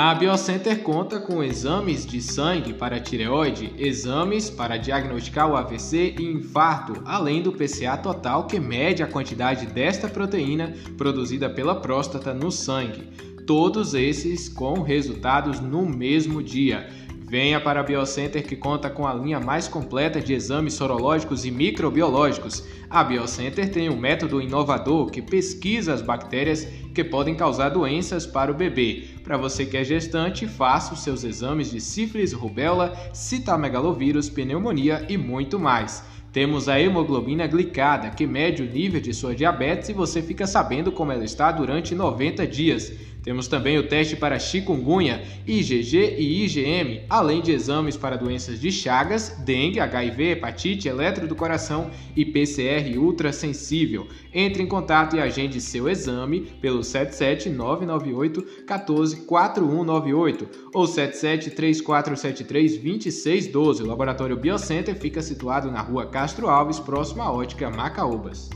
A Biocenter conta com exames de sangue para tireoide, exames para diagnosticar o AVC e infarto, além do PCA total que mede a quantidade desta proteína produzida pela próstata no sangue. Todos esses com resultados no mesmo dia. Venha para a Biocenter que conta com a linha mais completa de exames sorológicos e microbiológicos. A Biocenter tem um método inovador que pesquisa as bactérias que podem causar doenças para o bebê. Para você que é gestante, faça os seus exames de sífilis, rubéola, citomegalovírus, pneumonia e muito mais. Temos a hemoglobina glicada, que mede o nível de sua diabetes e você fica sabendo como ela está durante 90 dias. Temos também o teste para chikungunya, IgG e IgM, além de exames para doenças de Chagas, dengue, HIV, hepatite, eletro do coração e PCR ultrassensível. Entre em contato e agende seu exame pelo 77998 144198 ou 773473 2612. O Laboratório Biocenter fica situado na rua Castro Alves, próximo à ótica Macaúbas.